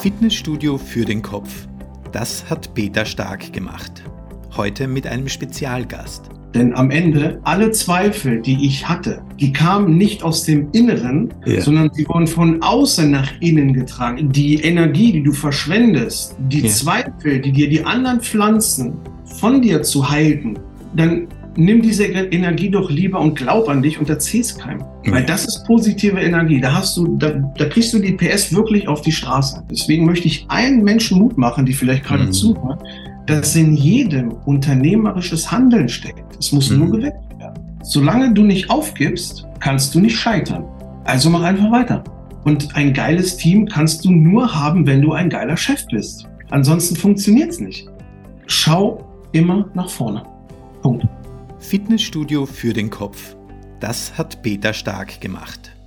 Fitnessstudio für den Kopf. Das hat Peter Stark gemacht. Heute mit einem Spezialgast. Denn am Ende, alle Zweifel, die ich hatte, die kamen nicht aus dem Inneren, ja. sondern sie wurden von außen nach innen getragen. Die Energie, die du verschwendest, die ja. Zweifel, die dir die anderen Pflanzen von dir zu halten, dann nimm diese Energie doch lieber und glaub an dich und erzähl's keinem. Ja. Weil das ist positive Energie. Da hast du, da, da, kriegst du die PS wirklich auf die Straße. Deswegen möchte ich allen Menschen Mut machen, die vielleicht gerade mhm. zuhören, dass in jedem unternehmerisches Handeln steckt. Es muss mhm. nur geweckt werden. Solange du nicht aufgibst, kannst du nicht scheitern. Also mach einfach weiter. Und ein geiles Team kannst du nur haben, wenn du ein geiler Chef bist. Ansonsten funktioniert's nicht. Schau immer nach vorne. Punkt. Fitnessstudio für den Kopf. Das hat Peter Stark gemacht.